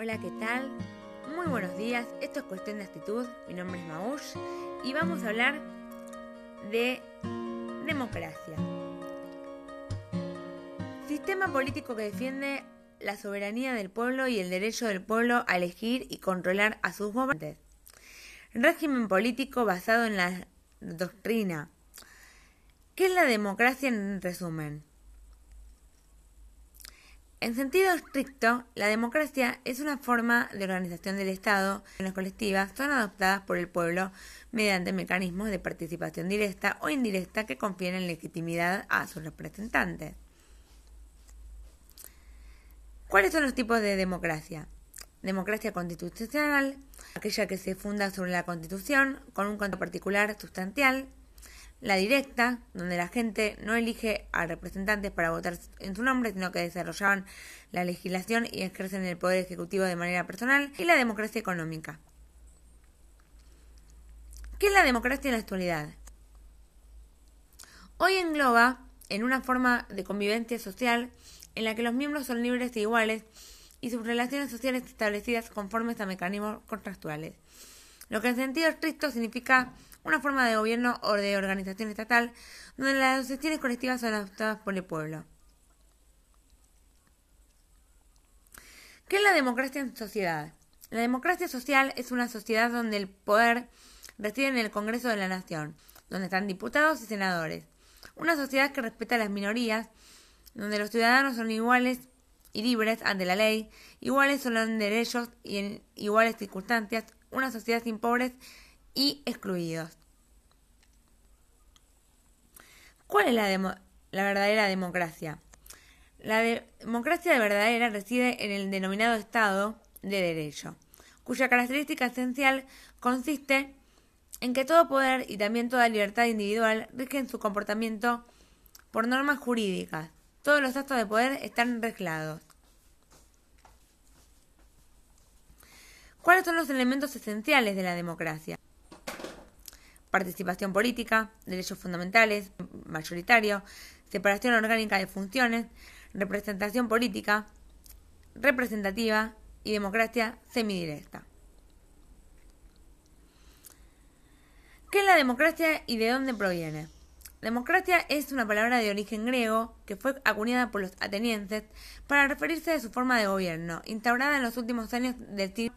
Hola, ¿qué tal? Muy buenos días, esto es Cuestión de Actitud, mi nombre es Maush y vamos a hablar de democracia. Sistema político que defiende la soberanía del pueblo y el derecho del pueblo a elegir y controlar a sus gobernantes. Régimen político basado en la doctrina. ¿Qué es la democracia en resumen? En sentido estricto, la democracia es una forma de organización del Estado las colectivas son adoptadas por el pueblo mediante mecanismos de participación directa o indirecta que confieren legitimidad a sus representantes. ¿Cuáles son los tipos de democracia? Democracia constitucional, aquella que se funda sobre la Constitución con un control particular sustancial, la directa, donde la gente no elige a representantes para votar en su nombre, sino que desarrollaban la legislación y ejercen el poder ejecutivo de manera personal, y la democracia económica. ¿Qué es la democracia en la actualidad? Hoy engloba en una forma de convivencia social en la que los miembros son libres e iguales y sus relaciones sociales establecidas conformes a mecanismos contractuales. Lo que en sentido estricto significa una forma de gobierno o de organización estatal donde las decisiones colectivas son adoptadas por el pueblo. ¿Qué es la democracia en sociedad? La democracia social es una sociedad donde el poder reside en el Congreso de la Nación, donde están diputados y senadores. Una sociedad que respeta a las minorías, donde los ciudadanos son iguales y libres ante la ley, iguales solo en derechos y en iguales circunstancias, una sociedad sin pobres y excluidos. ¿Cuál es la, la verdadera democracia? La democracia de verdadera reside en el denominado Estado de Derecho, cuya característica esencial consiste en que todo poder y también toda libertad individual rigen su comportamiento por normas jurídicas. Todos los actos de poder están reglados. ¿Cuáles son los elementos esenciales de la democracia? participación política, derechos fundamentales, mayoritario, separación orgánica de funciones, representación política, representativa y democracia semidirecta. ¿Qué es la democracia y de dónde proviene? Democracia es una palabra de origen griego que fue acuñada por los atenienses para referirse a su forma de gobierno, instaurada en los últimos años del siglo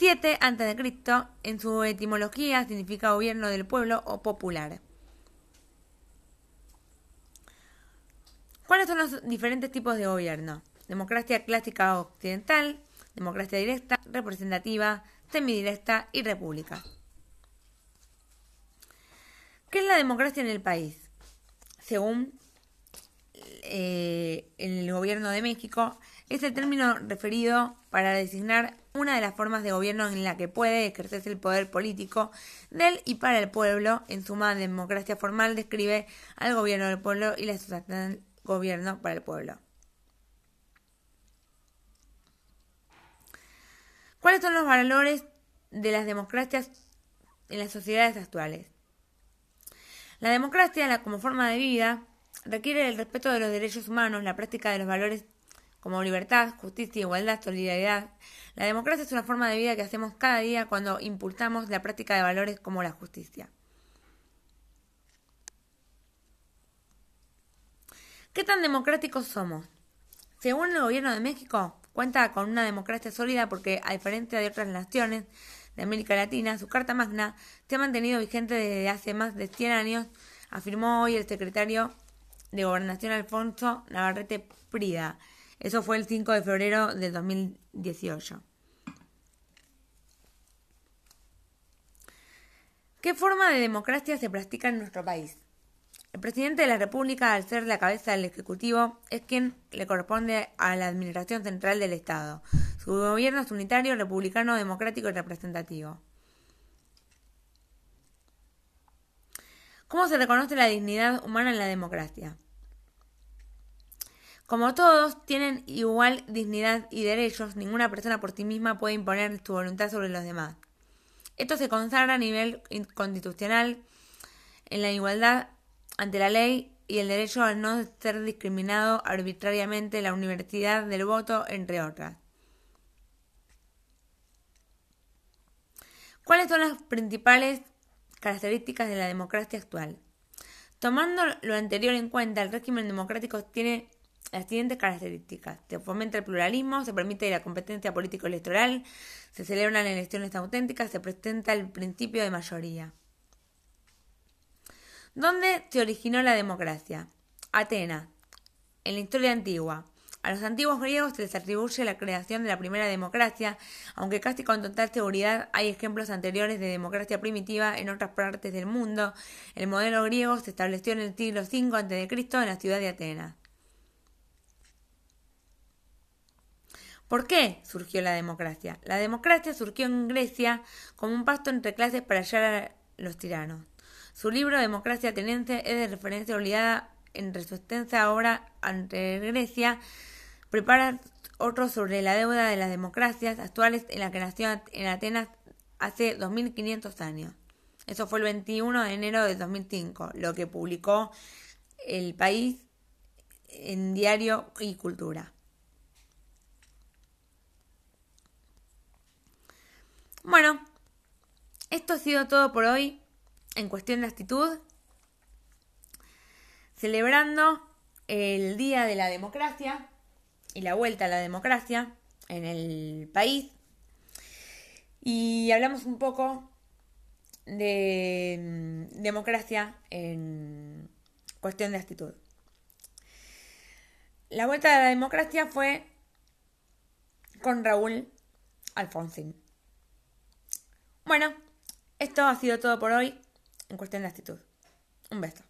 7 a.C. en su etimología significa gobierno del pueblo o popular. ¿Cuáles son los diferentes tipos de gobierno? Democracia clásica occidental, democracia directa, representativa, semidirecta y república. ¿Qué es la democracia en el país? Según eh, el gobierno de México, es el término referido para designar una de las formas de gobierno en la que puede ejercerse el poder político del y para el pueblo. En suma, democracia formal describe al gobierno del pueblo y la del gobierno para el pueblo. ¿Cuáles son los valores de las democracias en las sociedades actuales? La democracia, como forma de vida, requiere el respeto de los derechos humanos, la práctica de los valores como libertad, justicia, igualdad, solidaridad. La democracia es una forma de vida que hacemos cada día cuando impulsamos la práctica de valores como la justicia. ¿Qué tan democráticos somos? Según el gobierno de México, cuenta con una democracia sólida porque, a diferencia de otras naciones de América Latina, su Carta Magna se ha mantenido vigente desde hace más de 100 años, afirmó hoy el secretario de Gobernación Alfonso Navarrete Prida. Eso fue el 5 de febrero del 2018. ¿Qué forma de democracia se practica en nuestro país? El presidente de la República, al ser la cabeza del Ejecutivo, es quien le corresponde a la Administración Central del Estado. Su gobierno es unitario, republicano, democrático y representativo. ¿Cómo se reconoce la dignidad humana en la democracia? Como todos tienen igual dignidad y derechos, ninguna persona por sí misma puede imponer su voluntad sobre los demás. Esto se consagra a nivel constitucional en la igualdad ante la ley y el derecho a no ser discriminado arbitrariamente, la universidad del voto, entre otras. ¿Cuáles son las principales características de la democracia actual? Tomando lo anterior en cuenta, el régimen democrático tiene las siguientes características. Se fomenta el pluralismo, se permite la competencia político-electoral, se celebran elecciones auténticas, se presenta el principio de mayoría. ¿Dónde se originó la democracia? Atenas, en la historia antigua. A los antiguos griegos se les atribuye la creación de la primera democracia, aunque casi con total seguridad hay ejemplos anteriores de democracia primitiva en otras partes del mundo. El modelo griego se estableció en el siglo V a.C. en la ciudad de Atenas. ¿Por qué surgió la democracia? La democracia surgió en Grecia como un pasto entre clases para hallar a los tiranos. Su libro Democracia Ateniense es de referencia obligada entre su extensa obra ante Grecia prepara otro sobre la deuda de las democracias actuales en la que nació en Atenas hace 2500 años. Eso fue el 21 de enero de 2005, lo que publicó El País en Diario y Cultura. Bueno, esto ha sido todo por hoy en cuestión de actitud. Celebrando el Día de la Democracia y la vuelta a la democracia en el país. Y hablamos un poco de mm, democracia en cuestión de actitud. La vuelta a la democracia fue con Raúl Alfonsín. Bueno, esto ha sido todo por hoy en cuestión de actitud. Un beso.